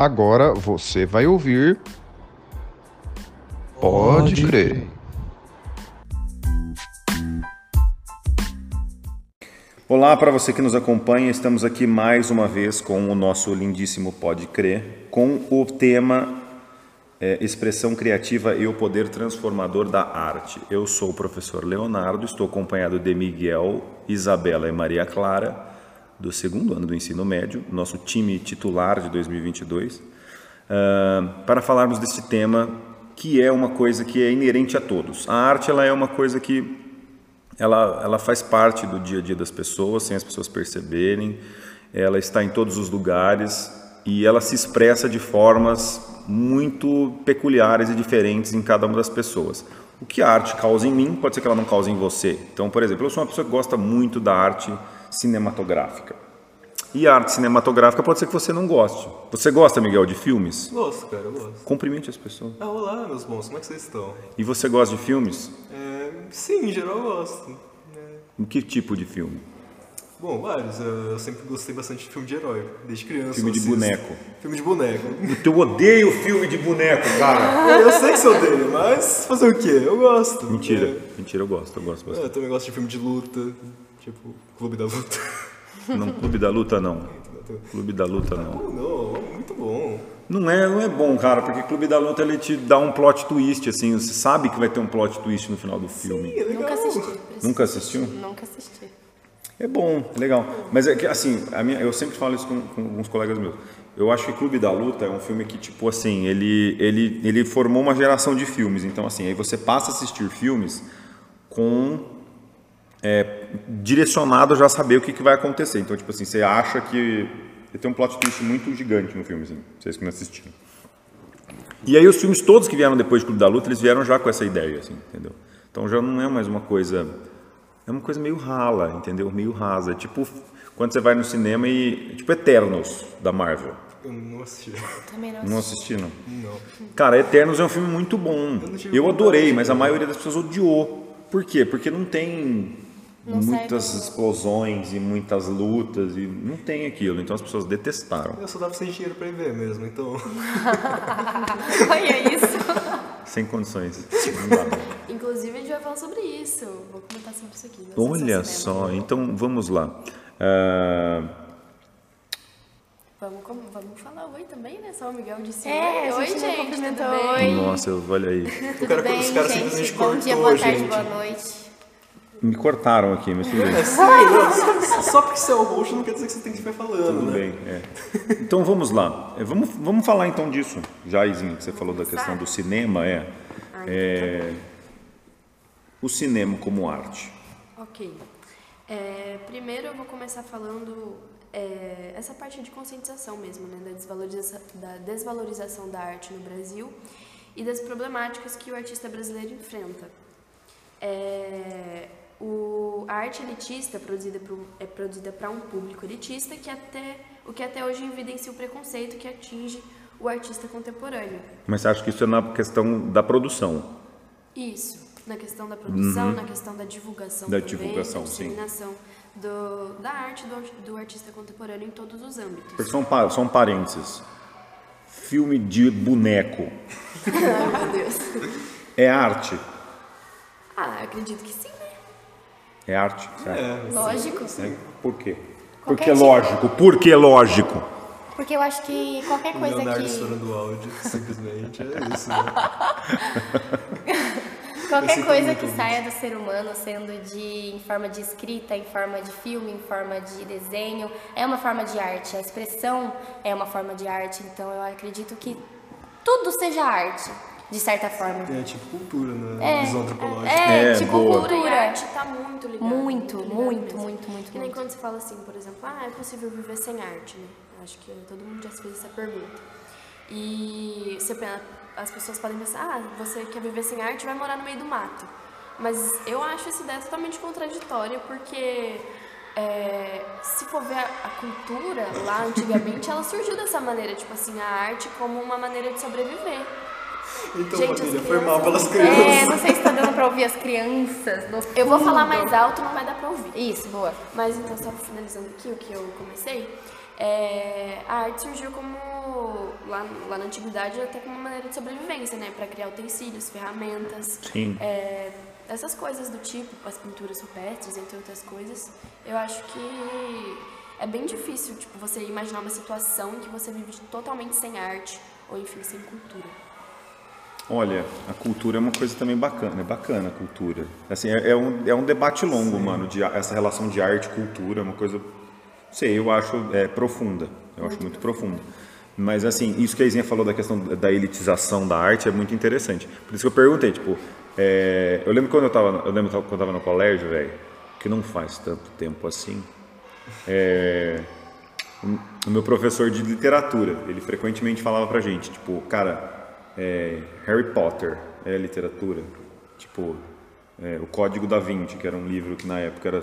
Agora você vai ouvir. Pode, Pode crer. crer. Olá para você que nos acompanha, estamos aqui mais uma vez com o nosso lindíssimo Pode Crer, com o tema é, Expressão Criativa e o Poder Transformador da Arte. Eu sou o professor Leonardo, estou acompanhado de Miguel, Isabela e Maria Clara, do segundo ano do ensino médio, nosso time titular de 2022, uh, ah, para falarmos desse tema que é uma coisa que é inerente a todos. A arte ela é uma coisa que ela, ela faz parte do dia a dia das pessoas, sem as pessoas perceberem, ela está em todos os lugares e ela se expressa de formas muito peculiares e diferentes em cada uma das pessoas. O que a arte causa em mim, pode ser que ela não cause em você. Então, por exemplo, eu sou uma pessoa que gosta muito da arte cinematográfica. E a arte cinematográfica pode ser que você não goste. Você gosta, Miguel, de filmes? Gosto, cara, eu gosto. Cumprimente as pessoas. Ah, olá, meus bons, como é que vocês estão? E você gosta de filmes? É, sim, em geral eu gosto. É. Que tipo de filme? Bom, vários. Eu sempre gostei bastante de filme de herói, desde criança. Filme de boneco. Filme de boneco. Eu odeio filme de boneco, cara. eu sei que você odeia, mas fazer o quê? Eu gosto. Mentira, é. mentira, eu gosto, eu gosto bastante. É, eu também gosto de filme de luta, tipo Clube da Luta. Não, Clube da Luta não. Clube da Luta não. Não, muito bom. Não é, não é bom, cara, porque Clube da Luta ele te dá um plot twist, assim, você sabe que vai ter um plot twist no final do filme. Sim, é legal. Nunca assisti. Nunca assistiu? Nunca assisti. É bom, é legal. Mas é que, assim, a minha, eu sempre falo isso com, com alguns colegas meus. Eu acho que Clube da Luta é um filme que, tipo assim, ele, ele, ele formou uma geração de filmes. Então, assim, aí você passa a assistir filmes com é, direcionado a já saber o que, que vai acontecer. Então, tipo assim, você acha que tem um plot twist muito gigante no filme, assim, vocês que não assistiram. E aí os filmes todos que vieram depois de Clube da Luta, eles vieram já com essa ideia, assim, entendeu? Então já não é mais uma coisa, é uma coisa meio rala, entendeu? Meio rasa, tipo quando você vai no cinema e tipo Eternos da Marvel. Eu não assisti. Também não assisti. Não assisti, não? Não. Cara, Eternos é um filme muito bom. Eu, eu adorei, mas a maioria das pessoas odiou. Por quê? Porque não tem não muitas explosões e muitas lutas e não tem aquilo, então as pessoas detestaram. Eu só dava sem dinheiro para ir ver mesmo, então. Olha isso. Sem condições. Inclusive a gente vai falar sobre isso. Vou comentar sobre isso aqui. Olha só, então vamos lá. Uh... Vamos, vamos falar oi também, né? Só o Miguel disse é, oi. Oi, gente, tudo bem? Nossa, olha aí. Tudo cara, bem, os caras gente? Bom dia, boa tarde, gente. boa noite. Me cortaram aqui, mas tudo bem. É, sim, só porque você é o host não quer dizer que você tem que ficar falando, Tudo né? bem, é. Então vamos lá. É, vamos, vamos falar então disso, Jairzinho, que você falou da questão do cinema, é, é o cinema como arte. Ok. É, primeiro eu vou começar falando é, essa parte de conscientização mesmo, né, da desvalorização, da desvalorização da arte no Brasil e das problemáticas que o artista brasileiro enfrenta. É, o, a arte elitista é produzida pro, é produzida para um público elitista que até, o que até hoje evidencia o preconceito que atinge o artista contemporâneo. Mas você acha que isso é na questão da produção? Isso, na questão da produção, uhum. na questão da divulgação da também, divulgação, da disseminação do, da arte do, do, artista contemporâneo em todos os âmbitos. Só um, só um parênteses. Filme de boneco. Ai, meu Deus. É arte? Ah, acredito que sim. É arte? É, lógico. É, por quê? Porque tipo... lógico. Por que lógico? Porque eu acho que qualquer coisa Leonardo que... estourando áudio, simplesmente, é isso, né? qualquer coisa que saia do ser humano, sendo de, em forma de escrita, em forma de filme, em forma de desenho, é uma forma de arte. A expressão é uma forma de arte, então eu acredito que tudo seja arte de certa forma. É tipo cultura, né? É, Visão antropológica. É, é tipo boa. cultura. E a arte tá muito ligada. Muito, muito, muito, muito, muito. Que nem quando você fala assim, por exemplo, ah, é possível viver sem arte, né? Acho que todo mundo já se fez essa pergunta. E você, as pessoas podem pensar, ah, você quer viver sem arte, vai morar no meio do mato. Mas eu acho essa ideia totalmente contraditória, porque é, se for ver a, a, cultura lá antigamente, ela surgiu dessa maneira, tipo assim, a arte como uma maneira de sobreviver. Então, Gente, família, foi mal pelas crianças. É, não sei se tá dando pra ouvir as crianças. Eu vou falar mais alto, não vai dar pra ouvir. Isso, boa. Mas então, só finalizando aqui o que eu comecei, é, a arte surgiu como lá, lá na antiguidade até como uma maneira de sobrevivência, né? Para criar utensílios, ferramentas. Sim. É, essas coisas do tipo, as pinturas rupestres, entre outras coisas. Eu acho que é bem difícil, tipo, você imaginar uma situação em que você vive totalmente sem arte ou, enfim, sem cultura. Olha, a cultura é uma coisa também bacana, é bacana a cultura. Assim, é, é um, é um debate longo, mano, de, essa relação de arte e cultura, é uma coisa, não sei, eu acho é, profunda, eu acho muito profunda. Mas assim, isso que a Izinha falou da questão da elitização da arte é muito interessante. Por isso que eu perguntei, tipo, é, eu lembro quando eu tava, eu lembro quando eu tava no colégio, velho, que não faz tanto tempo assim, é, o meu professor de literatura, ele frequentemente falava pra gente, tipo, cara, é, Harry Potter é literatura, tipo, é, o Código da Vinci, que era um livro que na época era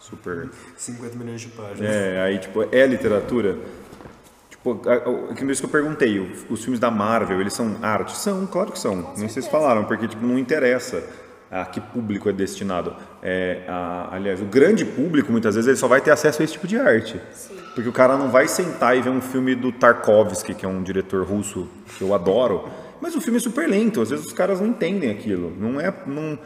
super 50 milhões de páginas. é, aí, tipo, é literatura? Tipo, a- o- que eu perguntei, os filmes da Marvel, eles são arte? São, claro que são. Nem vocês falaram, porque, tipo, não interessa a que público é destinado. É, a- aliás, o grande público, muitas vezes, ele só vai ter acesso a esse tipo de arte. Porque o cara não vai sentar e ver um filme do Tarkovsky, que é um diretor russo que eu adoro, mas o filme é super lento, às vezes os caras não entendem aquilo. Não é... Não,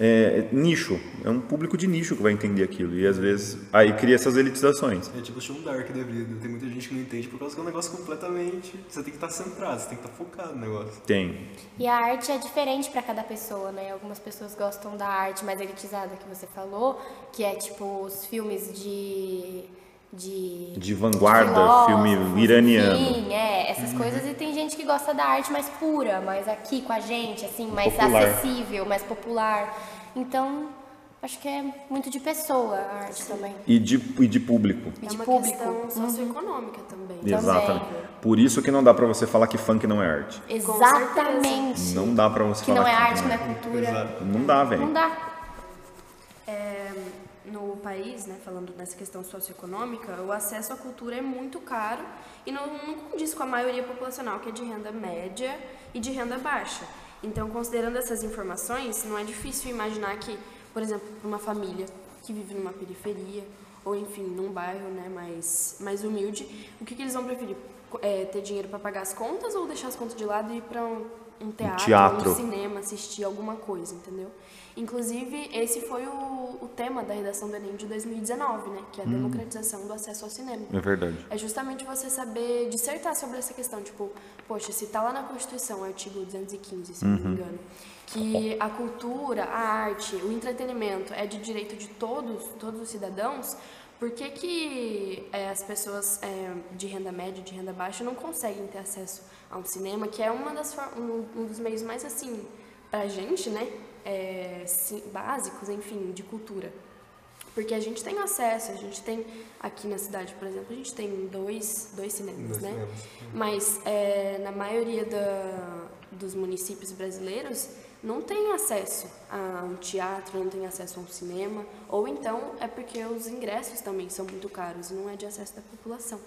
é nicho, é um público de nicho que vai entender aquilo. E às vezes aí cria essas elitizações. É tipo um Dark da vida. Tem muita gente que não entende por causa que é um negócio completamente. Você tem que estar centrado, você tem que estar focado no negócio. Tem. E a arte é diferente para cada pessoa, né? Algumas pessoas gostam da arte mais elitizada que você falou, que é tipo os filmes de. De, De vanguarda, filme iraniano. Enfim, é, essas coisas. E tem gente que gosta da arte mais pura, mais aqui com a gente, assim, mais Popular. acessível, mais popular. Então, acho que é muito de pessoa a arte também. E de, e de público. E É de uma público. questão socioeconômica também. Exatamente. Por isso que não dá pra você falar que funk não é arte. Exatamente. Não dá pra você Que falar não é que arte, não é cultura. Não dá, velho. Não dá. No país, né, falando nessa questão socioeconômica, o acesso à cultura é muito caro e não, não condiz com a maioria populacional, que é de renda média e de renda baixa. Então, considerando essas informações, não é difícil imaginar que, por exemplo, uma família que vive numa periferia ou, enfim, num bairro né, mais, mais humilde, o que, que eles vão preferir? É, ter dinheiro para pagar as contas ou deixar as contas de lado e ir para um, um teatro, teatro. um cinema, assistir alguma coisa, entendeu? Inclusive, esse foi o, o tema da redação do Enem de 2019, né? Que é a democratização do acesso ao cinema. É verdade. É justamente você saber dissertar sobre essa questão, tipo, poxa, se tá lá na Constituição, artigo 215, se eu não me engano, que a cultura, a arte, o entretenimento é de direito de todos, todos os cidadãos, por que, que é, as pessoas é, de renda média, de renda baixa, não conseguem ter acesso a um cinema, que é uma das, um, um dos meios mais, assim, pra gente, né, é, sim, básicos, enfim, de cultura. Porque a gente tem acesso, a gente tem aqui na cidade, por exemplo, a gente tem dois, dois cinemas, Dois né? cinemas. Mas é, na maioria da, dos municípios brasileiros não tem acesso a um teatro, não tem acesso a um cinema, ou então é porque os ingressos também são muito caros, não é de acesso da população.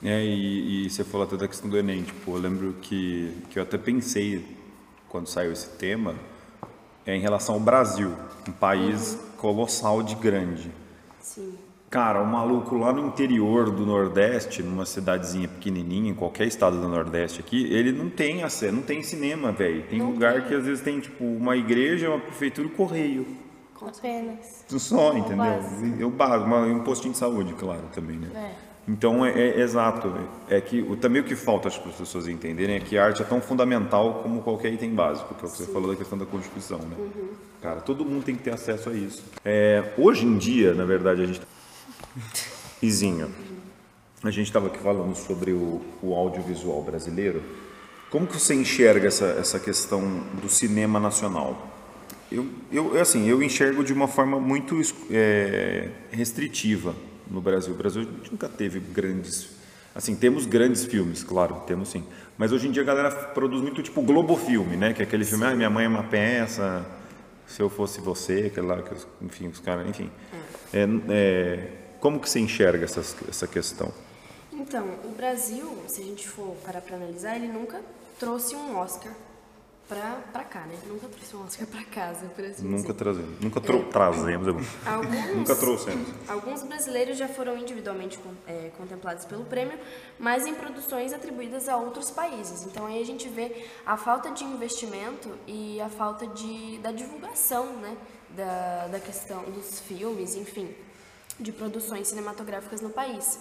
É, e, e você falou até da questão do Enem, tipo, eu lembro que, que eu até pensei, quando saiu esse tema, é em relação ao Brasil, um país colossal de grande. Sim. Cara, o maluco lá no interior do Nordeste, numa cidadezinha pequenininha, em qualquer estado do Nordeste aqui, ele não tem acesso, não tem cinema, velho. Tem Não lugar tem. que às vezes tem, tipo, uma igreja, uma prefeitura e um correio. Apenas. Só, entendeu? E o básico, um postinho de saúde, claro, também, né? É. Então, é, é exato. É que o, também o que falta as pessoas entenderem é que a arte é tão fundamental como qualquer item básico, que é o que você falou da questão da Constituição, né? Cara, todo mundo tem que ter acesso a isso. É, hoje em dia, na verdade, a gente... Izinho, a gente estava aqui falando sobre o, o audiovisual brasileiro. Como que você enxerga essa, essa questão do cinema nacional? Eu, eu, assim, eu enxergo de uma forma muito é, restritiva no Brasil. O Brasil a gente nunca teve grandes. Assim, temos grandes filmes, claro, temos sim. Mas hoje em dia a galera produz muito tipo Globofilme, né? Que é aquele filme, ah, minha mãe é uma peça, se eu fosse você, aquele lá, que enfim, os caras, enfim. É, é, como que você enxerga essas, essa questão? Então, o Brasil, se a gente for parar para analisar, ele nunca trouxe um Oscar pra, pra cá, né? Nunca trouxe um Oscar pra casa, por assim Nunca dizer. trazemos. Nunca tro trazemos. é bom. Alguns, Nunca trouxemos. Alguns brasileiros já foram individualmente é, contemplados pelo prêmio, mas em produções atribuídas a outros países. Então aí a gente vê a falta de investimento e a falta de, da divulgação né, da, da questão dos filmes, enfim, de produções cinematográficas no país.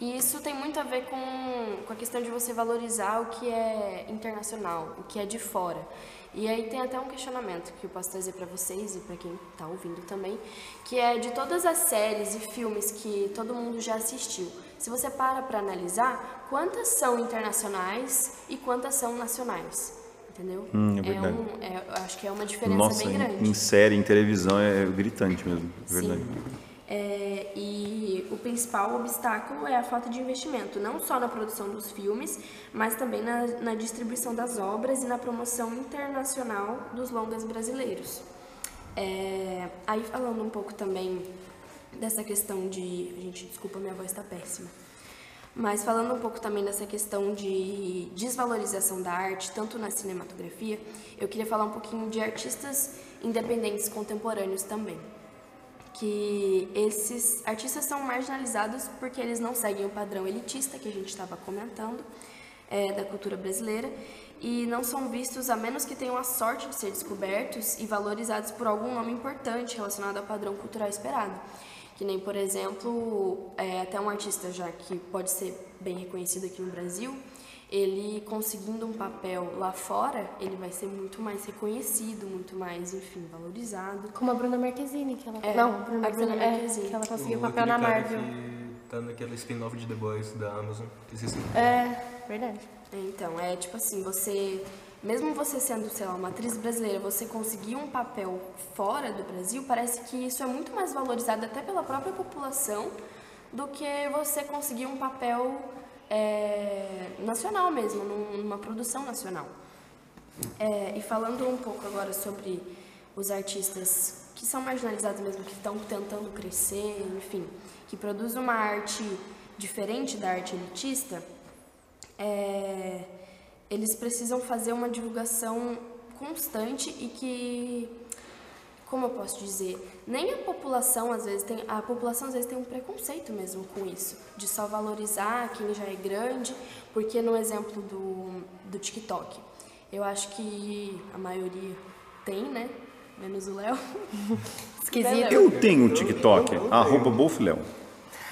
E isso tem muito a ver com, com a questão de você valorizar o que é internacional, o que é de fora. E aí tem até um questionamento que eu posso trazer para vocês e para quem está ouvindo também, que é de todas as séries e filmes que todo mundo já assistiu. Se você para para analisar, quantas são internacionais e quantas são nacionais? Entendeu? Hum, é verdade. um, é- acho que é uma diferença Nossa, bem grande. em, em série, em televisão é gritante mesmo. é Verdade. É, e o principal obstáculo é a falta de investimento, não só na produção dos filmes, mas também na, na distribuição das obras e na promoção internacional dos longas brasileiros. É, aí falando um pouco também dessa questão de. Gente, desculpa, minha voz está péssima. Mas falando um pouco também dessa questão de desvalorização da arte, tanto na cinematografia, eu queria falar um pouquinho de artistas independentes contemporâneos também. Que esses artistas são marginalizados porque eles não seguem o padrão elitista que a gente estava comentando é, da cultura brasileira e não são vistos a menos que tenham a sorte de ser descobertos e valorizados por algum nome importante relacionado ao padrão cultural esperado. Que nem, por exemplo, é, até um artista já que pode ser bem reconhecido aqui no Brasil, ele conseguindo um papel lá fora, ele vai ser muito mais reconhecido, muito mais, enfim, valorizado. Como a Bruna Marquezine, que ela. É, não, a Bruna a Bruna Marquezine, é, Marquezine. que ela conseguiu O- papel na Marvel. Que tá naquela spin-off de The Boys da Amazon. É, verdade. Então, é tipo assim, você, mesmo você sendo, sei lá, uma atriz brasileira, você conseguir um papel fora do Brasil, parece que isso é muito mais valorizado até pela própria população do que você conseguir um papel é, nacional mesmo, num- numa produção nacional. É, e falando um pouco agora sobre os artistas que são marginalizados mesmo, que estão tentando crescer, enfim, que produzem uma arte diferente da arte elitista, é, eles precisam fazer uma divulgação constante e que, como eu posso dizer, nem a população às vezes tem, a população às vezes tem um preconceito mesmo com isso, de só valorizar quem já é grande, porque no exemplo do, do TikTok, eu acho que a maioria tem, né? Menos o Léo. Esquisito. Eu tenho um TikTok, arroba Bolfiléu.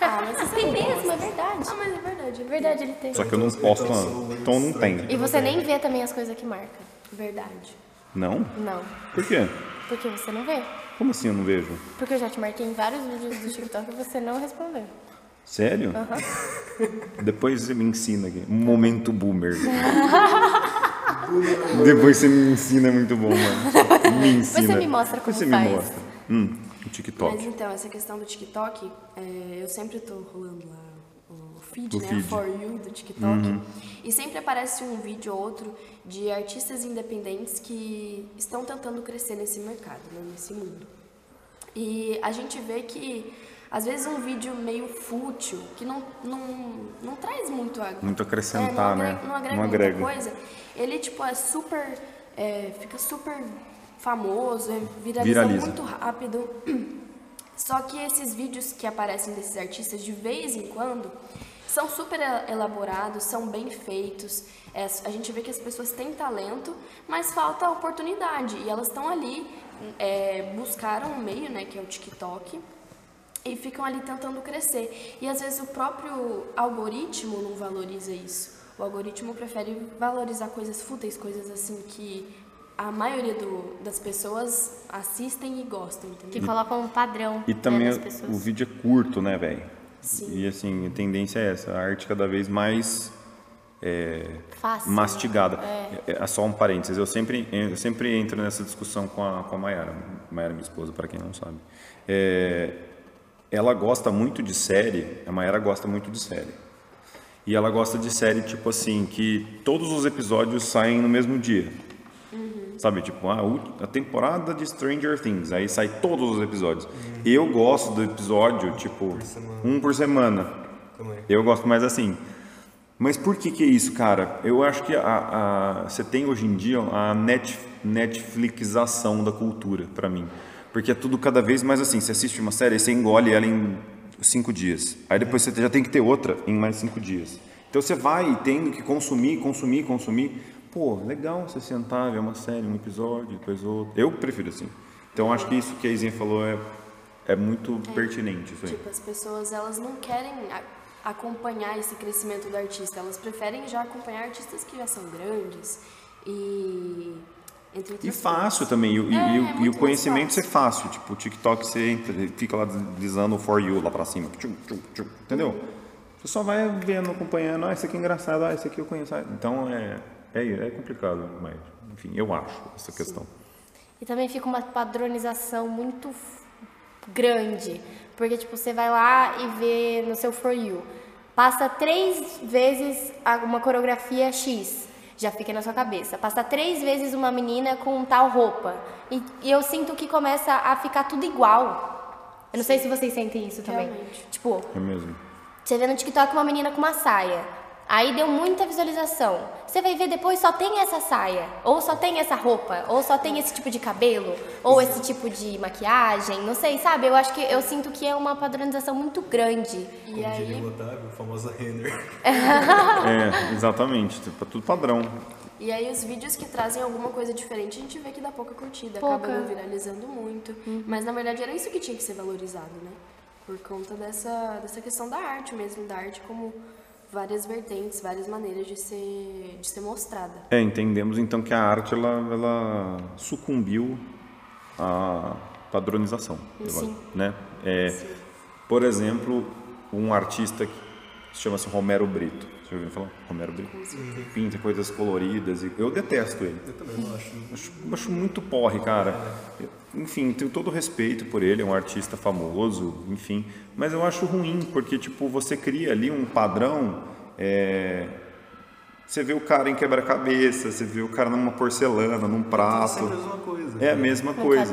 Ah, mas você Tem tem mesmo, é verdade. Ah, mas é verdade. É verdade, ele tem. Só que eu não posto, então não tenho. E você nem vê também as coisas que marca. Verdade. Não? Não. Por quê? Porque você não vê. Como assim eu não vejo? Porque eu já te marquei em vários vídeos do TikTok e você não respondeu. Sério? Depois você me ensina aqui. Um momento boomer. Depois você me ensina, é muito bom, mano. Me ensina. Você me mostra como Você faz. me mostra. Hum, o TikTok. Mas então, essa questão do TikTok, é, eu sempre tô rolando lá o feed, O né? feed. Uhum. For You do TikTok. E sempre aparece um vídeo ou outro de artistas independentes que estão tentando crescer nesse mercado, né? nesse mundo. E a gente vê que, às vezes, um vídeo meio fútil, que não, não, não traz muito a, Muito acrescentar, é, não né? agrega, Não agrega Não muita agrega. coisa. Ele, tipo, é super... é, fica super famoso, é, viraliza, Viraliza. muito rápido. Só que esses vídeos que aparecem desses artistas de vez em quando são super elaborados, são bem feitos. É, a gente vê que as pessoas têm talento, mas falta oportunidade. E elas estão ali, é, buscaram um meio, né, que é o TikTok, e ficam ali tentando crescer. E às vezes o próprio algoritmo não valoriza isso. O algoritmo prefere valorizar coisas fúteis, coisas assim que a maioria do- das pessoas assistem e gostam, Que entendeu? colocam um padrão E né, também o vídeo é curto, né, velho? Sim. E assim, a tendência é essa. A arte cada vez mais Fácil. mastigada. É. é só um parênteses, eu sempre, eu sempre entro nessa discussão com a, com a Mayara, Mayara, minha esposa, para quem não sabe. É, ela gosta muito de série, a Mayara gosta muito de série. E ela gosta de série, tipo assim, que todos os episódios saem no mesmo dia. Sabe, tipo, a, a temporada de Stranger Things, aí sai todos os episódios. Eu gosto do episódio, tipo, semana. um por semana. Também. Eu gosto mais assim. Mas por que que é isso, cara? Eu acho que a, a- você tem hoje em dia a net, Netflixização da cultura, pra mim. Porque é tudo cada vez mais assim, você assiste uma série e você engole ela em cinco dias. Aí depois você já tem que ter outra em mais cinco dias. Então você vai tendo que consumir, consumir, consumir. Pô, legal você sentar, ver uma série, um episódio, depois outro. Eu prefiro assim. Então acho que isso que a Izinha falou é, é muito pertinente, isso aí. Tipo, as pessoas, elas não querem acompanhar esse crescimento do artista, elas preferem já acompanhar artistas que já são grandes e... Entre E fácil coisas. também, e, o- e É, é e o mais conhecimento ser fácil. fácil. Tipo, o TikTok você entra, fica lá deslizando o For You lá pra cima. Tchum, tchum, tchum, entendeu? Você só vai vendo, acompanhando. Ah, esse aqui é engraçado, ah, esse aqui eu conheço. Ah, Então é, é, é complicado, mas enfim, eu acho essa questão. E também fica uma padronização muito grande. Porque, tipo, você vai lá e vê no seu For You. Passa três vezes a- uma coreografia X. Já fica na sua cabeça. Passa três vezes uma menina com tal roupa. E, e eu sinto que começa a ficar tudo igual. Eu não sei se vocês sentem isso também. Realmente. Tipo, É mesmo. você vê no TikTok uma menina com uma saia. Aí deu muita visualização. Você vai ver depois só tem essa saia, ou só tem essa roupa, ou só tem esse tipo de cabelo, ou esse tipo de maquiagem, não sei, sabe? Eu acho que eu sinto que é uma padronização muito grande. E Como diria aí, o Otávio, o famoso Renner. É, exatamente. Tipo, é tudo padrão. e aí os vídeos que trazem alguma coisa diferente, a gente vê que dá pouca curtida, Pouca. acaba não viralizando muito. Mas na verdade era isso que tinha que ser valorizado, né? Por conta dessa, dessa questão da arte mesmo, da arte como várias vertentes, várias maneiras de ser, de ser mostrada. É, entendemos então que a arte ela, ela sucumbiu à padronização, Sim. acho, né? É, por exemplo, um artista que chama-se Romero Brito. Você já ouviu falar? Romero Brito? Pinta coisas coloridas e eu detesto ele. Eu também não acho. Acho, acho muito porre, cara. Enfim, tenho todo o respeito por ele, é um artista famoso, enfim. Mas eu acho ruim, porque, tipo, você cria ali um padrão. é, Você vê o cara em quebra-cabeça, você vê o cara numa porcelana, num prato. Sempre a mesma coisa. É a mesma No coisa.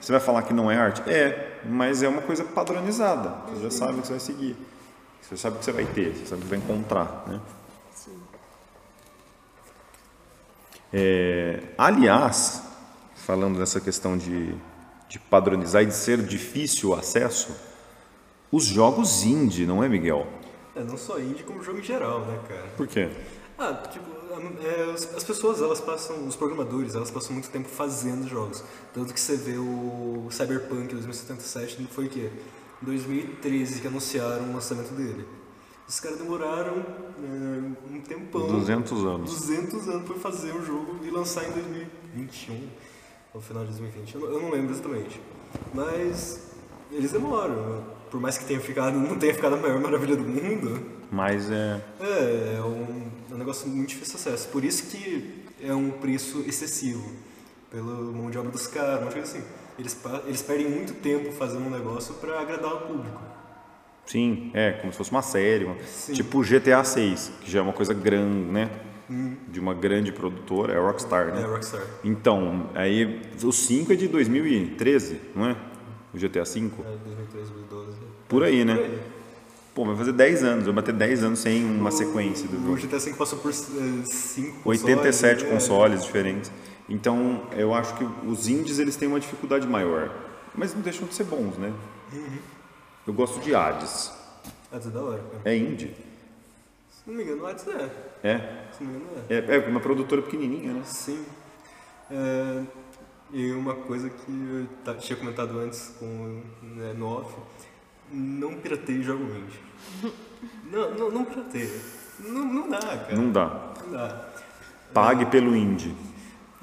Você vai falar que não é arte? É, mas é uma coisa padronizada. Você já sabe o que você vai seguir. Você sabe o que você vai ter, você sabe o que vai encontrar, né? Sim. É, aliás, falando dessa questão de, de padronizar e de ser difícil o acesso, os jogos indie, não é, Miguel? É, não só indie, como jogo em geral, né, cara? Por quê? Ah, tipo, é, as as pessoas, elas passam, os programadores, elas passam muito tempo fazendo jogos. Tanto que você vê o Cyberpunk 2077, não foi o quê? 2013 que anunciaram o lançamento dele. Os caras demoraram é, um tempão. 200 anos. 200 anos pra fazer o jogo e lançar em 2021, ao final de 2020. Eu não, eu não lembro exatamente. Mas eles demoram. Por mais que tenha ficado, não tenha ficado a maior maravilha do mundo, Mas é. é, é um, é um negócio muito difícil de acesso. Por isso que é um preço excessivo. Pela mão de obra dos caras, uma coisa assim. Eles, eles perdem muito tempo fazendo um negócio pra agradar o público. Sim, é como se fosse uma série. uma- tipo GTA 6, que já é uma coisa grande, né? De uma grande produtora, é Rockstar, né? É, Rockstar. Então, aí o 5 é de 2013, não é? O GTA 5? É, 2013, 2012. Por aí, né? Por aí. Pô, vai fazer 10 anos, vai bater 10 anos sem uma sequência do O jogo. GTA V passou por 5 87 é. consoles diferentes. Então, eu acho que os indies eles têm uma dificuldade maior, mas não deixam de ser bons, né? Eu gosto de Hades. Isso é da hora, cara. É indie. Se não me engano, Hades é. É. Se não me engano, é. É, é uma produtora pequenininha, né? Sim. É, e uma coisa que eu tinha comentado antes com, né, no off, não pirateie jogo indie. não, não, não pirateia. Não, não dá, cara. Não dá. Não dá. Pague pelo indie.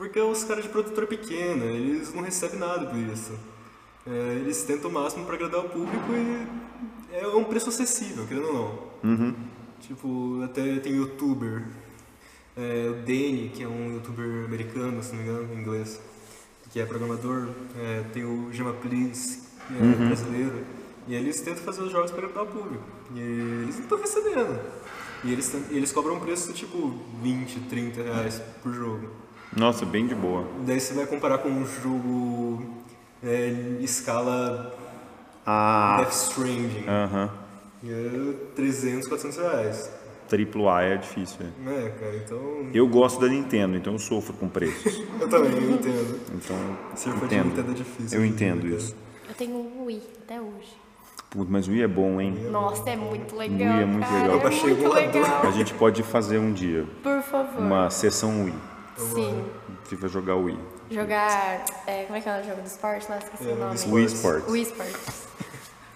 Porque os caras de produtora pequena, eles não recebem nada por isso. É, eles tentam o máximo para agradar o público e é um preço acessível, querendo ou não. Uhum. Tipo, até tem youtuber, é, o Danny, que é um youtuber americano, se não me engano, em inglês, que é programador, é, tem o Gema Please, que é brasileiro, e eles tentam fazer os jogos para agradar o público. E eles não estão recebendo. E eles, eles cobram um preço tipo 20, 30 reais por jogo. Nossa, bem de boa. Daí você vai comparar com um jogo é, escala Ah. Death Stranding. Aham. E é 300, 400 reais. AAA é difícil. é. É, cara, então. Eu gosto da Nintendo, então eu sofro com preços. Eu também, eu entendo. Então, Ser fã de entendo. Nintendo é difícil. Eu dia, entendo isso. Eu tenho um Wii até hoje. Putz, mas o Wii é bom, hein? Nossa, é muito legal. Wii é muito cara, legal. É muito o legal. A gente pode fazer um dia Por favor. uma sessão Wii. Sim. Gente vai jogar Wii. Jogar. é, como é que é o jogo do esporte lá? Esqueci É, o nome. Wii Sports. Wii Sports.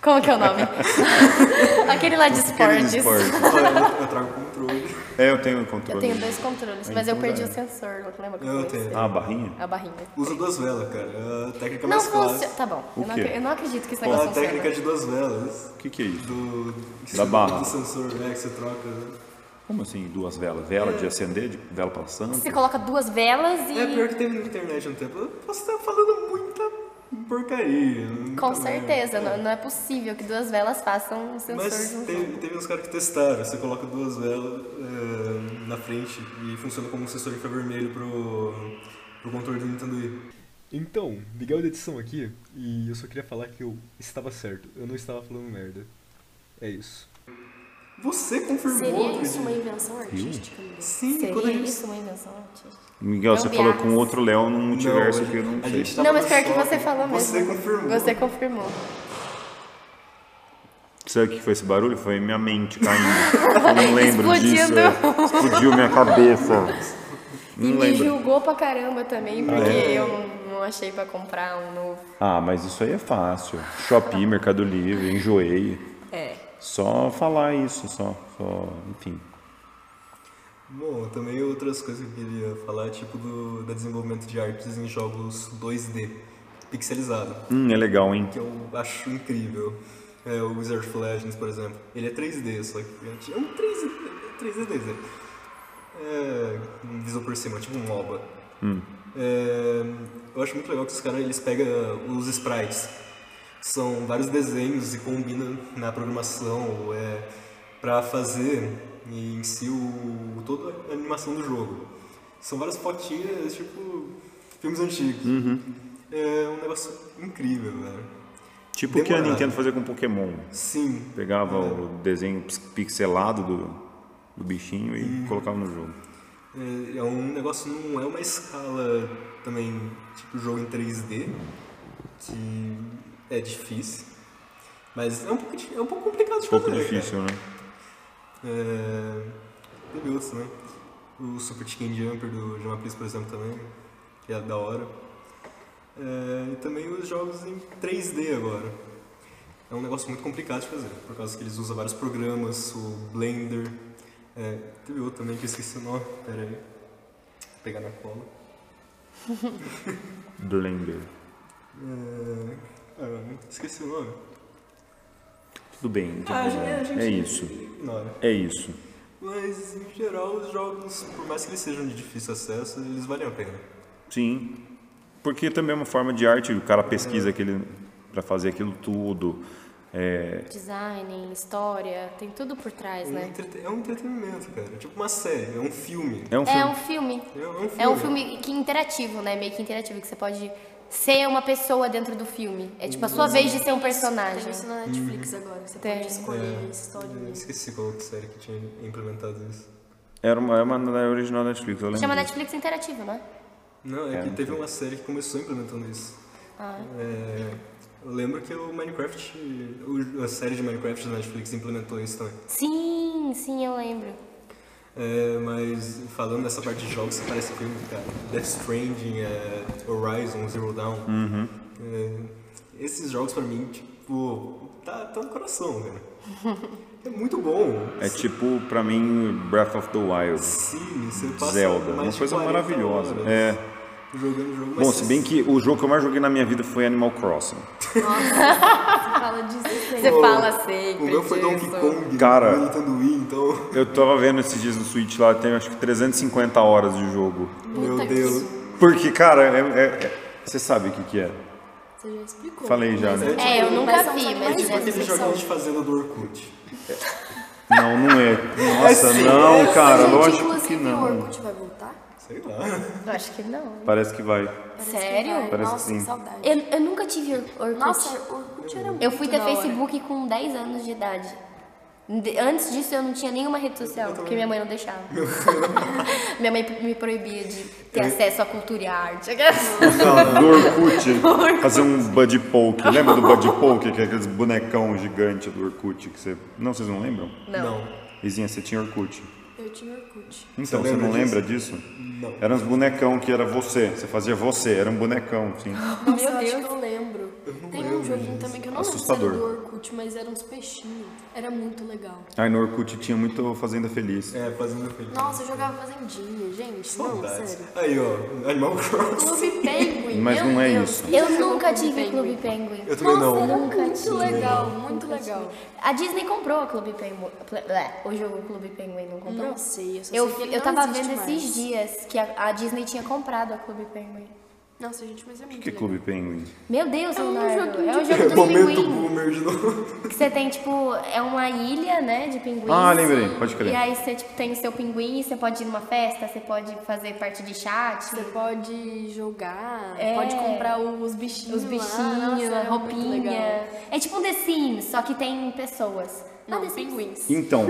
Como que é o nome? Aquele lá de esportes. de eu trago controle. É, eu tenho Eu controle. tenho dois controles, mas eu então perdi dá. o sensor. Lembra que Eu tenho. isso? Ah, a barrinha? A barrinha. Usa duas velas, cara. É a técnica Não mais funciona. clássica. Tá bom. O Eu não, quê? acre- eu não acredito que É negócio a técnica funciona. de duas velas. O que, que é isso? Do, Da barra. Do sensor, né? Que você troca. Como assim, duas velas? Vela de acender, de vela passando? Você coloca duas velas e. É pior que teve na internet um tempo. Eu posso estar falando muita porcaria. muita Com certeza, não, não é possível que duas velas façam um sensor Mas de um teve, teve uns caras que testaram. Você coloca duas velas é, na frente e funciona como um sensor infravermelho pro, pro controle do Nintendo Wii. Então, Miguel da edição aqui, e eu só queria falar que eu estava certo, eu não estava falando merda. É isso. Você confirmou Seria isso uma invenção artística? Miguel? Sim, Seria quando a gente... isso uma invenção artística? Miguel, você falou Gambiarras. com outro Léo num multiverso Não, que eu não sei. Não, mas pior que você falou mesmo. Você confirmou. Você confirmou. Sabe o que foi esse barulho? Foi minha mente caindo. Eu não lembro Explodindo. disso. é. Explodiu minha cabeça. E Não me lembro. julgou pra caramba também, porque é? eu não, não achei pra comprar um novo. Ah, mas isso aí é fácil. Shopee, Mercado Livre, enjoei. Só falar isso, só, só, enfim. Bom, também outras coisas que eu queria falar, tipo do, do desenvolvimento de artes em jogos 2D, pixelizado, Hum, é legal, hein? que eu acho incrível. É, o Wizard of Legends, por exemplo. Ele é 3D, só que é um 3D, 3D, 2D. É, um visor por cima, tipo um MOBA. É, eu acho muito legal que os caras eles pegam os sprites. São vários desenhos e combinam na programação é, para fazer em si o, toda a animação do jogo. São várias fotinhas, tipo filmes antigos. É um negócio incrível, velho. Tipo o que a. Nintendo fazia com Pokémon. Sim. Pegava o desenho pix- pixelado do, do bichinho e colocava no jogo. É, é um negócio, não é uma escala também, tipo jogo em 3D, que é difícil. Mas é um pouco, é um pouco complicado de Um pouco fazer, difícil, né? cara. É, teve outros, né? O Super Chicken Jumper do Jama Please, por exemplo, também, que é da hora. É, e também os jogos em 3D agora. É um negócio muito complicado de fazer, por causa que eles usam vários programas, o Blender. É, teve outro também que eu esqueci o nome, pera aí. Vou pegar na cola. Blender. É, ah, esqueci o nome. Tudo bem. tudo Ah, a bem. gente- a gente- É isso. Ignora. É isso. Mas, em geral, os jogos, por mais que eles sejam de difícil acesso, eles valem a pena. Sim. Porque também é uma forma de arte, o cara pesquisa aquele para fazer aquilo tudo. É, Design, história, tem tudo por trás, É um né? entrete- É um entretenimento, cara. É tipo uma série, é um filme. é um É filme. um filme. É um filme. É um filme que interativo, né? Meio que interativo, que você pode ser uma pessoa dentro do filme. É tipo a sua vez de ser um personagem. Tem isso na Netflix agora, você Tem. pode escolher É, a história. eu esqueci qual outra série que tinha implementado isso. Era uma, é uma da original Netflix, eu lembro. Chama disso. Netflix Interativo, né? Não, é, É, que não teve uma série que começou implementando isso. Ah. É, eu lembro que o Minecraft, o- a série de Minecraft da Netflix implementou isso também. Sim, sim, eu lembro. É, mas falando dessa parte de jogos, parece filme, cara. Death Stranding, é, Horizon, Zero Dawn. Uhum. É, esses jogos pra mim, tipo, tá, tá no coração, cara. É muito bom. É tipo, pra mim, Breath of the Wild. Sim, você passa Zelda. Uma coisa 40 maravilhosa. horas É. Jogando o jogo, Bom, se bem que o jogo que eu mais joguei na minha vida foi Animal Crossing. Você fala disso sempre. Você fala sempre. O meu foi Donkey disso. Kong, Cara. no Nintendo Wii, então. Eu tava vendo esses dias no Switch lá, tem acho que 350 horas de jogo. Meu Deus. Porque, cara, é, é- é- você sabe o que, que é. Você já explicou. Falei já, Mas né? É, eu nunca vi, mas mais Tipo aquele joguinho de fazenda do Orkut. Não, não é. Nossa, sim, não, é cara, lógico que o não. Sei lá. Eu acho que não. Parece que vai. Parece Sério? que vai. Parece Nossa, que sim. que saudade. Eu, eu nunca tive Or- Orkut. Nossa, Orkut era muito eu fui ter da hora. Facebook com 10 anos de idade. De- Antes disso eu não tinha nenhuma rede social, porque minha mãe não deixava. minha mãe me proibia de ter acesso à cultura e à arte. Do Orkut, fazer um Buddy Poke. Lembra do Buddy Poke, que é aqueles bonecão gigante do Orkut que você. Não, vocês não lembram? Não. Izinha, você tinha Orkut. Eu tinha Orkut. Então, Você você, não lembra lembra disso? Não. Eram uns bonecão que era você. Você fazia você, era um bonecão, sim. Nossa, Meu eu acho Deus. que eu lembro. Tem um lembro joguinho disso. também que eu não Assustador. lembro se era do Orkut, mas eram uns peixinhos. Era muito legal. Aí no Orkut tinha muito Fazenda Feliz. É, fazendo feliz. Nossa, eu jogava Fazendinha, gente. Não, Saudades. sério. Aí, ó, Animal Crossing. Clube Penguin. Mas não é Deus. isso. Eu nunca tive Penguin? Clube Penguin. Eu também não. Nossa, eu nunca Muito tive. legal, muito legal. A Disney comprou a Clube Penguin. Blé, O jogo Clube Penguin não comprou? Não sei, eu só Eu, sei que ele eu não tava vendo mais. esses dias que a, a Disney tinha comprado a Clube Penguin. Nossa, gente, mas é muito Que legal. Clube Penguin? Meu Deus, É um Leonardo. joguinho É um de- jogo dos Momento pinguins. boomer de novo. Que você tem, tipo, é uma ilha, né, de pinguins. Ah, lembrei, pode crer. E aí você, tipo, tem o seu pinguim, você pode ir numa festa, você pode fazer parte de chat. Você pode jogar, É. pode comprar os bichinhos, Os lá. bichinhos, Nossa, a era muito roupinha. legal. É tipo um The Sims, só que tem pessoas. Não, The Sims. pinguins. Então,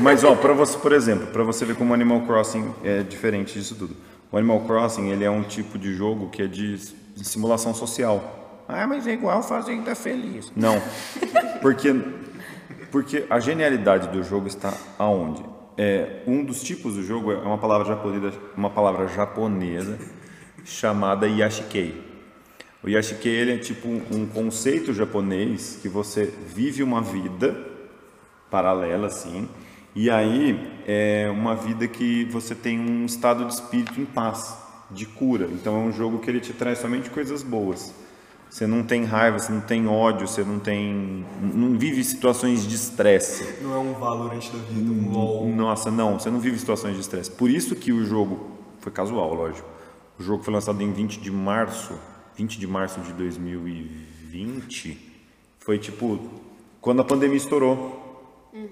mas ó, para você, por exemplo, para você ver como Animal Crossing é diferente disso tudo. O Animal Crossing, ele é um tipo de jogo que é de, de simulação social. Ah, mas é igual Fazenda Feliz. Não. Porque porque a genialidade do jogo está aonde? É, um dos tipos do jogo é uma palavra japonesa, uma palavra japonesa chamada yashikei. O yashikei ele é tipo um, um conceito japonês que você vive uma vida paralela assim, e aí é uma vida que você tem um estado de espírito em paz, de cura. Então é um jogo que ele te traz somente coisas boas. Você não tem raiva, você não tem ódio, você não tem não vive situações de estresse. Não é um Valorant da vida, um LOL. Nossa, não, você não vive situações de estresse. Por isso que o jogo foi casual, lógico. O jogo foi lançado em 20 de março, 20 de março de 2020. Foi tipo quando a pandemia estourou.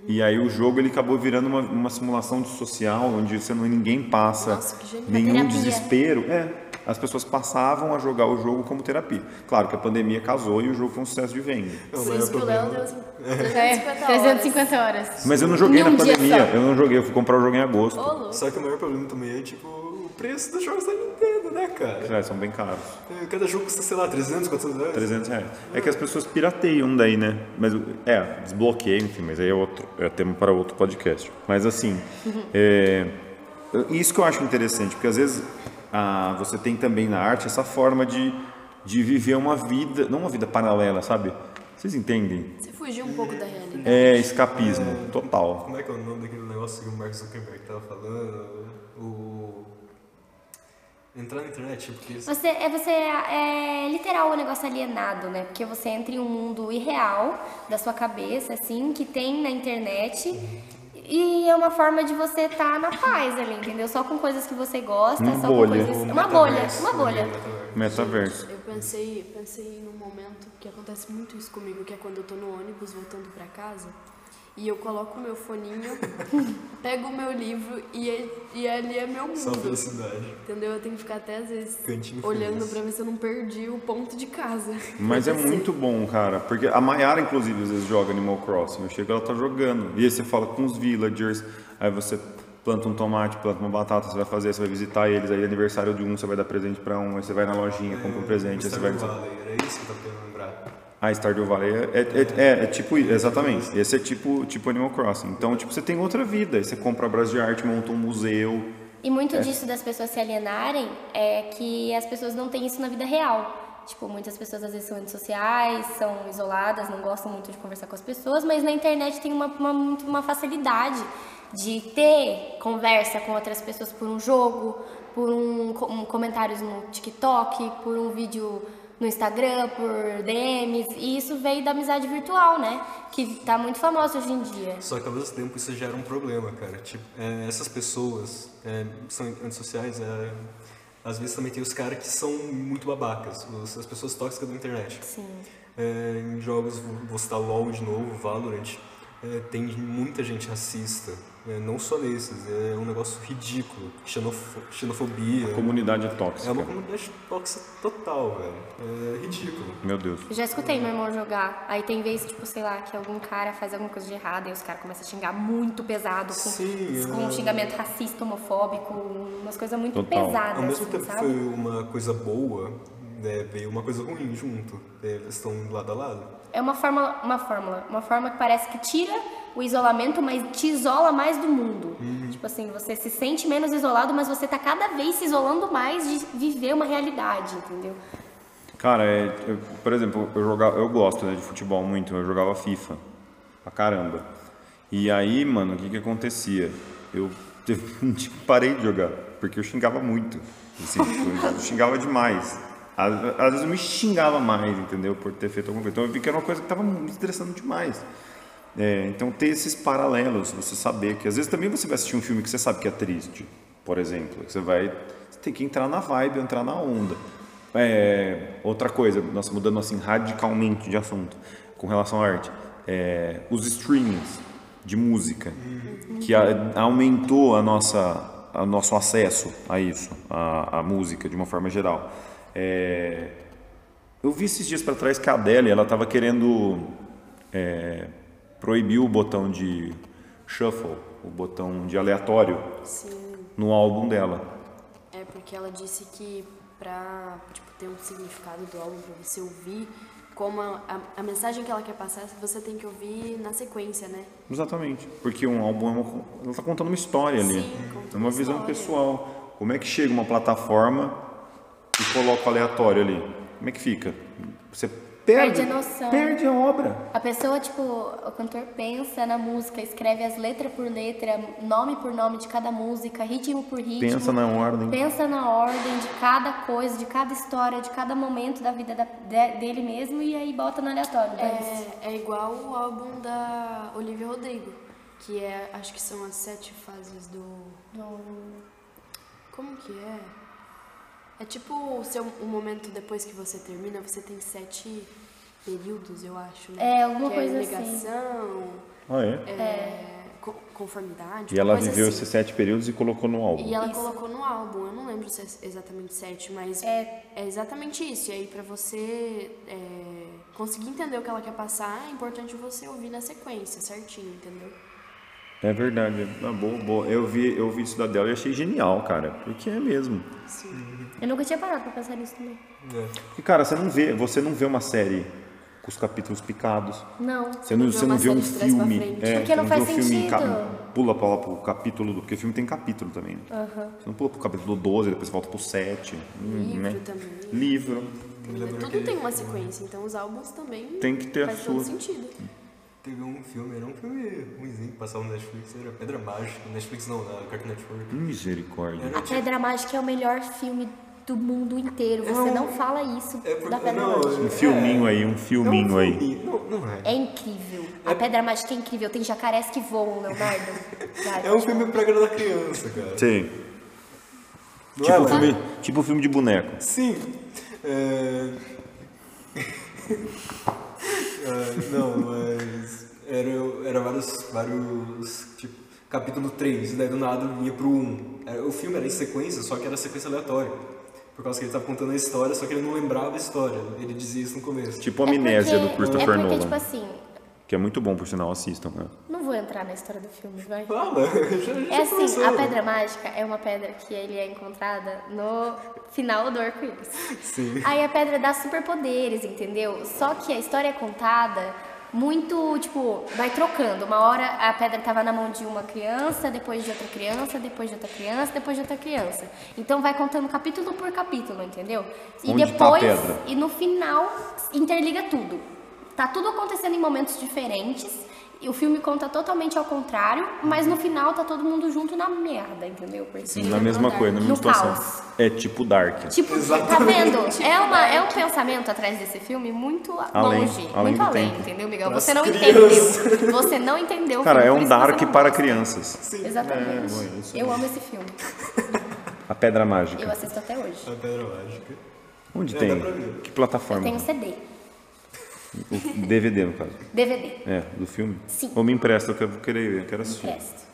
E aí o jogo ele acabou virando uma, uma simulação de social, onde você não, ninguém passa Nossa, nenhum Terapia. desespero. É, as pessoas passavam a jogar o jogo como terapia. Claro que a pandemia casou e o jogo foi um sucesso de venda. Por isso é que o Léo deu É, 350 horas. 350 horas. Mas eu não joguei na pandemia, só. eu não joguei, eu fui comprar o jogo em agosto. Louco. Só que o maior problema também é, tipo, preço dos jogos da Nintendo, né, cara? É, são bem caros. É, Cada jogo custa, sei lá, 300, 400 reais. 300 reais. É que as pessoas pirateiam daí, né? Mas, é, desbloqueio, enfim, mas aí é outro, é tema para outro podcast. Mas assim, é, isso que eu acho interessante, porque às vezes ah, você tem também na arte essa forma de, de viver uma vida, não uma vida paralela, sabe? Vocês entendem? Você fugiu um pouco da realidade. É escapismo, total. Como é que é o nome daquele negócio que o Mark Zuckerberg tava falando? Entrar na internet, tipo, porque... isso- Você é, você é, é literal o negócio alienado, né? Porque você entra em um mundo irreal da sua cabeça, assim, que tem na internet. E é uma forma de você estar na paz ali, entendeu? Só com coisas que você gosta, Uma só bolha. com coisas. Uma bolha, uma bolha. metaverso. Metaverso. Eu pensei, pensei num momento que acontece muito isso comigo, que é quando eu tô no ônibus voltando pra casa e eu coloco o meu foninho, pego o meu livro e, e ali é meu Só mundo. felicidade. Entendeu? Eu tenho que ficar até às vezes Cantinho olhando feliz. pra ver se eu não perdi o ponto de casa. Mas é muito bom, cara. Porque a Mayara, inclusive, às vezes joga Animal Crossing. Eu chego ela tá jogando. E aí você fala com os villagers, aí você planta um tomate, planta uma batata, você vai fazer, você vai visitar eles, aí é aniversário de um, você vai dar presente pra um, aí você vai na lojinha, compra um presente, aí você vai. Era isso que eu tava querendo lembrar. Ah, Stardew Valley é, é, é, é tipo, exatamente. Esse é tipo, tipo Animal Crossing. Então, tipo, você tem outra vida. Você compra obras de arte, monta um museu. E muito disso das pessoas se alienarem é que as pessoas não têm isso na vida real. Tipo, muitas pessoas às vezes são antissociais, são isoladas, não gostam muito de conversar com as pessoas, mas na internet tem uma, uma, uma facilidade de ter conversa com outras pessoas por um jogo, por um, um comentários no TikTok, por um vídeo no Instagram, por DMs, e isso veio da amizade virtual, né? Que tá muito famosa hoje em dia. Só que ao mesmo tempo isso gera um problema, cara. Tipo, é, essas pessoas é, são antissociais, é, às vezes também tem os caras que são muito babacas, as pessoas tóxicas da internet. Sim. É, em jogos, vou vou citar LoL de novo, Valorant, é, tem muita gente racista. É, não só nesses, é um negócio ridículo. Xenofo xenofobia. A comunidade é É tóxica. uma comunidade tóxica total, velho. É ridículo. Meu Deus. Eu já escutei meu irmão jogar. Aí tem vezes, tipo, sei lá, que algum cara faz alguma coisa de errado e os caras começam a xingar muito pesado, com, Sim, com um é. xingamento racista, homofóbico, umas coisas muito Total. pesadas, Ao mesmo assim, tempo que sabe? foi uma coisa boa, né, veio uma coisa ruim junto. É, Eles estão lado a lado. É uma fórmula, uma fórmula, uma forma que parece que tira o isolamento, mas te isola mais do mundo. Tipo assim, você se sente menos isolado, mas você tá cada vez se isolando mais de viver uma realidade, entendeu? Cara, é, eu- por exemplo, eu, jogava, eu gosto né, de futebol muito, eu jogava FIFA pra caramba. E aí, mano, o que que acontecia? Eu que parei de jogar, porque eu xingava muito. Assim, tipo, eu xingava demais. Às, vezes eu me xingava mais, entendeu? Por ter feito alguma coisa. Então eu vi que era uma coisa que tava me estressando demais. É, então ter esses paralelos, você saber que às vezes também você vai assistir um filme que você sabe que é triste, por exemplo, você vai você tem que entrar na vibe, entrar na onda. É, outra coisa, nossa, mudando assim radicalmente de assunto com relação à arte, é, os streamings de música que a- aumentou a nossa a nosso acesso a isso, a, a música de uma forma geral. É, eu vi esses dias para trás que a Adele ela estava querendo é, proibir o botão de shuffle, o botão de aleatório Sim. no álbum dela. É porque ela disse que pra tipo, ter um significado do álbum, pra você ouvir, como a, a, mensagem que ela quer passar, você tem que ouvir na sequência, né? Exatamente, porque um álbum é uma, ela está contando uma história ali, Sim, é uma uma visão pessoal. Como é que chega uma plataforma e coloca o aleatório ali? Como é que fica? Você perde, Perde a noção. perde a obra. A pessoa, tipo, o cantor pensa na música, escreve as letras por letra, nome por nome de cada música, ritmo por ritmo. Pensa na ordem. Pensa na ordem de cada coisa, de cada história, de cada momento da vida da- de- dele mesmo e aí bota no aleatório. dane-se. É, é igual o álbum da Olivia Rodrigo, que é, acho que são as sete fases do. Como que é? É tipo o seu o momento depois que você termina, você tem sete períodos, eu acho, né? É, alguma que coisa é assim. negação, Ah, é? é, co- conformidade. E ela viveu assim. esses sete períodos e colocou no álbum. E ela colocou no álbum, eu não lembro se é exatamente sete, mas É. é, exatamente isso. E aí, pra você é, conseguir entender o que ela quer passar, é importante você ouvir na sequência, certinho, entendeu? É verdade. Ah, boa, boa. Eu vi, eu vi isso da Dell e achei genial, cara. Porque é mesmo. Eu nunca tinha parado pra pensar nisso também. Porque, cara, você não vê, você não vê uma série com os capítulos picados. Não. Você não, não você vê não vê um filme. É, Porque não vê faz um filme sentido. Pula pra lá pro capítulo. do- Porque filme tem capítulo também. Né? Você não pula pro capítulo 12, depois volta pro 7. hum, Livro né? também. Livro. Tudo tem uma sequência, então os álbuns também Tem que ter a sua. sentido. Teve um filme, era um filme ruimzinho que passava no Netflix, era Pedra Mágica. Netflix não, na Cartoon Network. Misericórdia. Era A Pedra Mágica é o melhor filme do mundo inteiro. Você Não. não fala isso É porque- da Pedra não, Mágica. Um filminho aí, um É um filminho aí. Não, não é. É incrível. A Pedra Mágica é incrível. Tem jacarés que voam, Leonardo. É um filme pra agradar criança, cara. Sim. Não Tipo, é, um filme, tipo filme de boneco. Sim. É... É, não, mas era, era vários, vários, tipo, capítulo 3, e daí do nada vinha pro 1. Era- O filme era em sequência, só que era sequência aleatória. Por causa que ele tava contando a história, só que ele não lembrava a história. Ele dizia isso no começo. Tipo É Amnésia porque- do Christopher É porque, Nolan. tipo assim, Que é muito bom, por sinal, assistam. Né? não vou entrar na história do filme, vai. Fala, já, já É assim, a Pedra Mágica é uma pedra que ele é encontrada no final do arco-íris. Sim. Aí a pedra dá superpoderes, entendeu? Só que a história é contada muito, tipo, vai trocando. Uma hora a pedra tava na mão de uma criança, depois de outra criança, depois de outra criança, depois de outra criança. Então vai contando capítulo por capítulo, entendeu? E Onde tá depois, pedra? e no final, interliga tudo. Tá tudo acontecendo em momentos diferentes. E o filme conta totalmente ao contrário, mas no final tá todo mundo junto na merda, entendeu? Porque Na mesma coisa, na mesma No situação. caos. É tipo Dark. Tipo, tá vendo? É, uma, é um pensamento atrás desse filme muito Além- longe, além muito além, tempo. entendeu, Miguel? Você não crianças. entendeu. Você não entendeu Cara, é filme, por um Dark para crianças. Exatamente. É, bom, isso Eu amo esse filme. A Pedra Eu Mágica. assisto até hoje. A Pedra Mágica. Onde É, tem? Que Eu plataforma? tenho CD. O DVD, no caso. DVD. É, do filme? Sim. Ou me empresta, eu quero, vou querer ver, eu quero assistir. Empresto.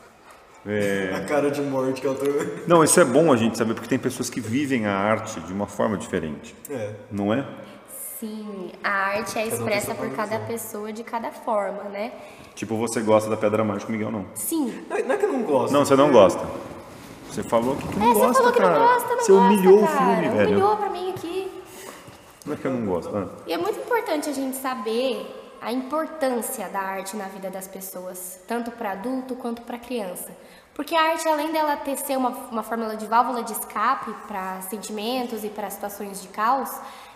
A cara de morte que ela tá. Não, isso é bom a gente saber, porque tem pessoas que vivem a arte de uma forma diferente, É. não é? Sim, a arte é expressa por cada pessoa de cada forma, né? Tipo, você gosta da Pedra Mágica, o Miguel não. Sim. Não não é que eu não gosto. Não, você não gosta. Você falou que, que não É, gosta, você falou que cara. não gosta, não você gosta, humilhou o cara. filme, velho. Humilhou pra mim aqui. Não é que eu não gosto. Ah. E é muito importante a gente saber a importância da arte na vida das pessoas, tanto para adulto quanto para criança. Porque a arte, além dela ter ser uma, uma fórmula de válvula de escape para sentimentos e para situações de caos,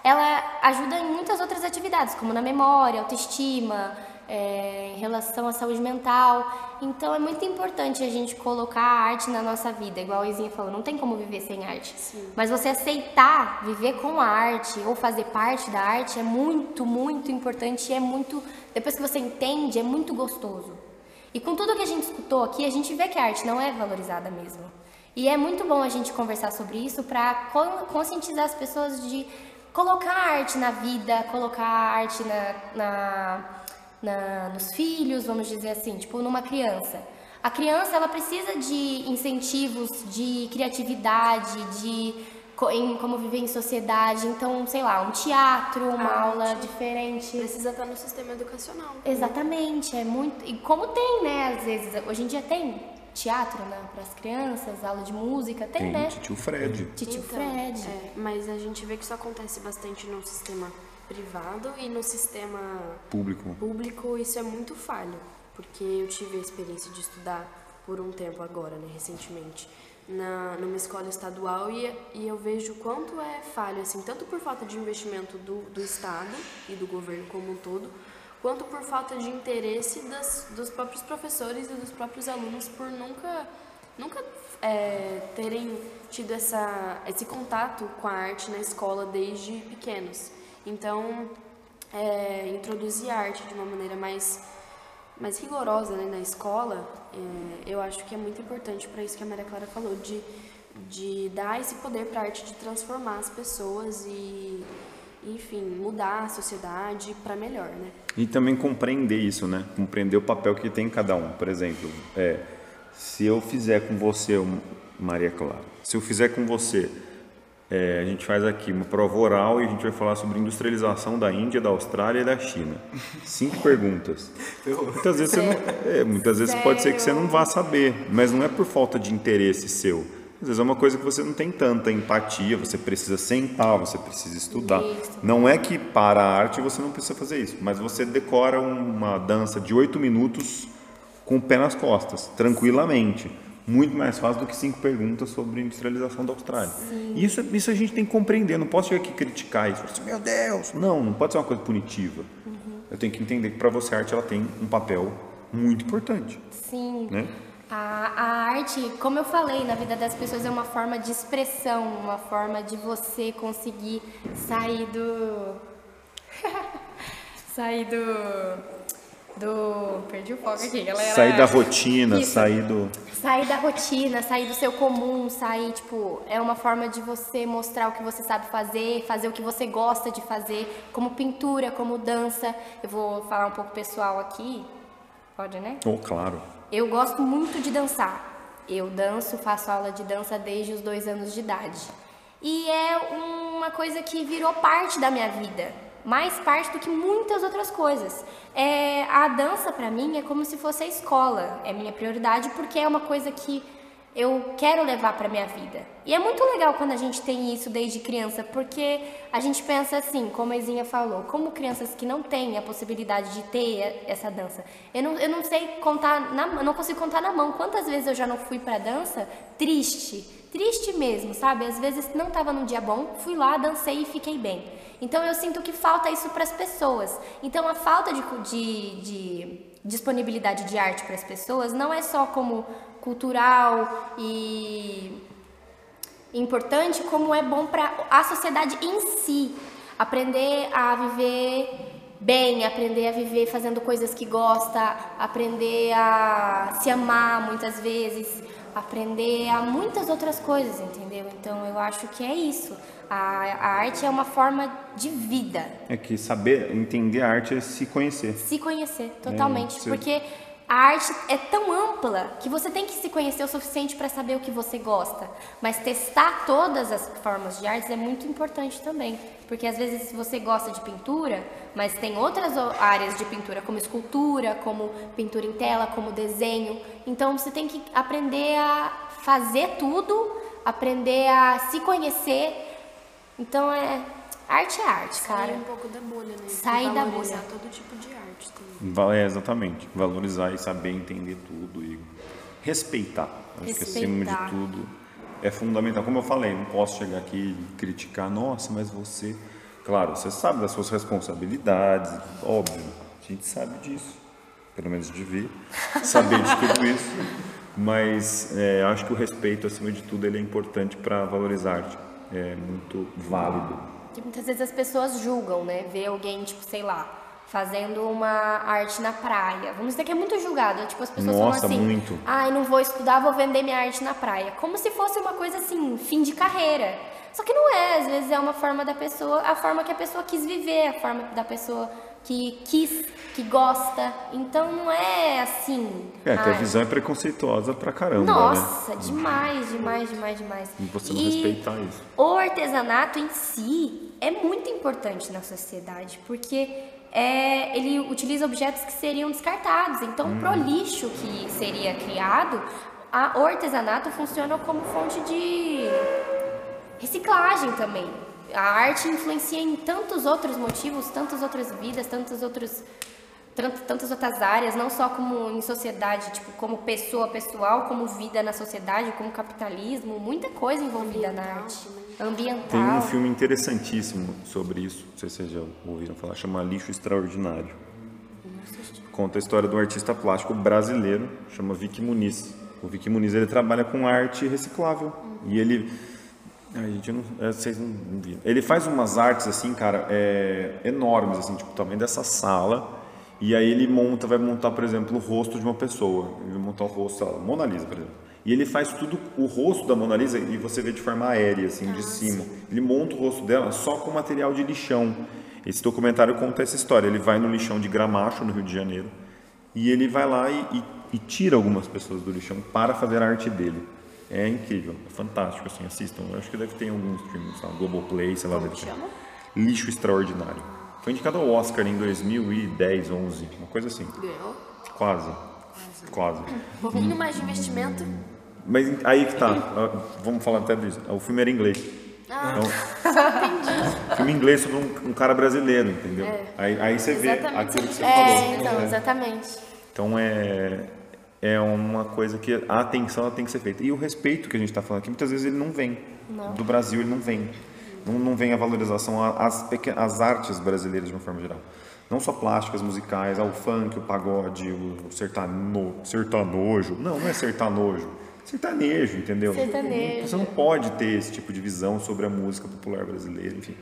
ela ajuda em muitas outras atividades, como na memória, autoestima, é, em relação à saúde mental. Então é muito importante a gente colocar a arte na nossa vida, igual a Izinha falou, não tem como viver sem arte. Mas você aceitar viver com a arte ou fazer parte da arte é muito, muito importante e é muito. Depois que você entende, é muito gostoso. E com tudo que a gente escutou aqui, a gente vê que a arte não é valorizada mesmo. E é muito bom a gente conversar sobre isso para conscientizar as pessoas de colocar arte na vida, colocar arte na, na, na- nos filhos, vamos dizer assim, tipo numa criança. A criança ela precisa de incentivos, de criatividade, de em como viver em sociedade. Então, sei lá, um teatro, uma Arte. aula diferente. Precisa estar no sistema educacional. Exatamente, é muito. E como tem, né? Às vezes, hoje em dia tem teatro né, para as crianças, aula de música, tem, Tem né? tio Fred. Titio Então, Fred. é, mas a gente vê que isso acontece bastante no sistema privado e no sistema Público. público isso é muito falho, porque eu tive a experiência de estudar por um tempo agora, né, recentemente, na, numa escola estadual e, e eu vejo quanto é falho, assim, tanto por falta de investimento do, do Estado e do governo como um todo, quanto por falta de interesse das, dos próprios professores e dos próprios alunos por nunca nunca é, terem tido essa, esse contato com a arte na escola desde pequenos. Então, é, introduzir a arte de uma maneira mais, mais rigorosa né, na escola, é, eu acho que é muito importante para isso que a Maria Clara falou, de, de dar esse poder para a arte de transformar as pessoas e, enfim, mudar a sociedade para melhor, né? E também compreender isso, né? Compreender o papel que tem cada um. Por exemplo, é, se eu fizer com você, Maria Clara, se eu fizer com você, é, a gente faz aqui uma prova oral e a gente vai falar sobre industrialização da Índia, da Austrália e da China. Cinco perguntas. Muitas vezes, você não, é, muitas vezes pode ser que você não vá saber, mas não é por falta de interesse seu. Às vezes é uma coisa que você não tem tanta empatia, você precisa sentar, você precisa estudar. Isso. Não é que para a arte você não precisa fazer isso, mas você decora uma dança de oito minutos com o pé nas costas, tranquilamente. Muito mais fácil do que cinco perguntas sobre industrialização da Austrália. Isso, isso a gente tem que compreender, não posso chegar aqui e criticar isso. Assim, Meu Deus! Não, não pode ser uma coisa punitiva. Eu tenho que entender que para você a arte ela tem um papel muito importante. Sim. Né? A, a arte, como eu falei, na vida das pessoas é uma forma de expressão, uma forma de você conseguir sair do. sair do. Do. Perdi o foco aqui, galera. Sair da rotina, Isso. sair do. Sair da rotina, sair do seu comum, sair, tipo, é uma forma de você mostrar o que você sabe fazer, fazer o que você gosta de fazer, como pintura, como dança. Eu vou falar um pouco pessoal aqui. Pode, né? Oh, claro. Eu gosto muito de dançar. Eu danço, faço aula de dança desde os dois anos de idade. E é uma coisa que virou parte da minha vida. Mais parte do que muitas outras coisas. É, a dança, pra mim, é como se fosse a escola. É minha prioridade porque é uma coisa que eu quero levar pra minha vida. E é muito legal quando a gente tem isso desde criança, porque a gente pensa assim, como a Izinha falou, como crianças que não têm a possibilidade de ter essa dança. Eu não, eu não sei contar, na, não consigo contar na mão quantas vezes eu já não fui pra dança triste, triste mesmo, sabe? Às vezes não tava num dia bom, fui lá, dancei e fiquei bem. Então eu sinto que falta isso para as pessoas. Então a falta de, de, de disponibilidade de arte para as pessoas não é só como cultural e importante, como é bom para a sociedade em si. Aprender a viver bem, aprender a viver fazendo coisas que gosta, aprender a se amar muitas vezes, aprender a muitas outras coisas, entendeu? Então eu acho que é isso. A, a arte é uma forma de vida. É que saber, entender a arte é se conhecer. Se conhecer, totalmente. É, você- Porque a arte é tão ampla que você tem que se conhecer o suficiente para saber o que você gosta. Mas testar todas as formas de artes é muito importante também. Porque às vezes você gosta de pintura, mas tem outras áreas de pintura, como escultura, como pintura em tela, como desenho. Então você tem que aprender a fazer tudo, aprender a se conhecer. Então é. Arte é arte, cara. Sair um pouco da bolha, né? E Sair da valorizar bolha. todo tipo de arte também. É, exatamente. Valorizar e saber entender tudo e respeitar. Acho que acima de Respeitar. tudo é fundamental. Como eu falei, não posso chegar aqui e criticar, nossa, mas você. Claro, você sabe das suas responsabilidades, óbvio, a gente sabe disso. Pelo menos devia saber de tudo isso. Mas é, acho que o respeito, acima de tudo, ele é importante para valorizar a arte. É muito válido. Que muitas vezes as pessoas julgam, né? Ver alguém, tipo, sei lá, fazendo uma arte na praia. Vamos dizer que é muito julgado. Tipo, as pessoas Nossa, falam assim, muito. ai, não vou estudar, vou vender minha arte na praia. Como se fosse uma coisa assim, fim de carreira. Só que não é, às vezes é uma forma da pessoa, a forma que a pessoa quis viver, a forma da pessoa que quis, que gosta. Então não é assim. É, que a visão é preconceituosa pra caramba, né? Nossa, demais, demais, demais, demais. E você não respeitar isso. O artesanato em si é muito importante na sociedade, porque é, ele utiliza objetos que seriam descartados. Então, pro lixo que seria criado, a, o artesanato funciona como fonte de reciclagem também. A arte influencia em tantos outros motivos, tantas outras vidas, tantos outros tant- tantas outras áreas, não só como em sociedade, tipo, como pessoa pessoal, como vida na sociedade, como capitalismo, muita coisa envolvida na arte. Ambiental. Tem um filme interessantíssimo sobre isso, não sei se vocês já ouviram falar, chama Lixo Extraordinário. Conta a história de um artista plástico brasileiro, chama Vicky Muniz. O Vicky Muniz ele trabalha com arte reciclável e ele Ai, gente, não, é, vocês não, viram. Ele faz umas artes assim, cara, é, enormes, assim, tipo, tamanho dessa sala. E aí ele monta, vai montar, por exemplo, o rosto de uma pessoa. Ele vai montar o rosto, sei lá, Mona Lisa, por exemplo. E ele faz tudo, o rosto da Mona Lisa, e você vê de forma aérea, assim, de cima. Ele monta o rosto dela só com material de lixão. Esse documentário conta essa história. Ele vai no lixão de Gramacho, no Rio de Janeiro, e ele vai lá e, e- e tira algumas pessoas do lixão para fazer a arte dele. É incrível, é fantástico, assim, assistam. Eu acho que deve ter algum streaming, sei lá, Globoplay, sei lá. deve ter. Lixo Extraordinário. Foi indicado ao Oscar em 2010, 11, uma coisa assim. Ganhou. Quase. Quase. Um pouquinho mais de investimento. Mas aí que tá, ah, vamos falar até disso. O filme era inglês. Ah, Então, filme em inglês sobre um, um cara brasileiro, entendeu? Aí, aí você vê Exatamente, aquilo que você É, falou. então, É. exatamente. Então é, é uma coisa que a atenção tem que ser feita. E o respeito que a gente está falando aqui, muitas vezes ele não vem. Do Brasil ele não vem. Não, não vem a valorização às, às artes brasileiras de uma forma geral. Não só plásticas, musicais, ao funk, o pagode, o sertano, sertanojo. Não, não é sertanojo. Sertanejo, entendeu? Sertanejo. Você não pode ter esse tipo de visão sobre a música popular brasileira, enfim.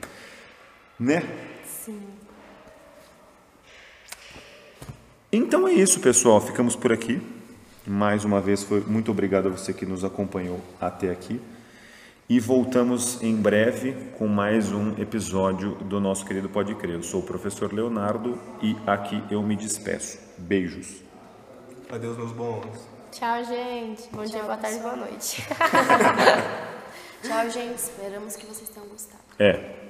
Né? Sim. Então é isso, pessoal. Ficamos por aqui. Mais uma vez, foi muito obrigado a você que nos acompanhou até aqui. E voltamos em breve com mais um episódio do nosso querido Pode Crer. Eu sou o professor Leonardo e aqui eu me despeço. Beijos. Adeus, meus bons. Tchau, gente. Bom dia, Tchau, boa tarde, boa noite. tchau, gente. Esperamos que vocês tenham gostado. É.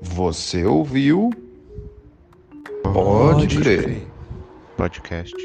Você ouviu? Pode crer. Podcast.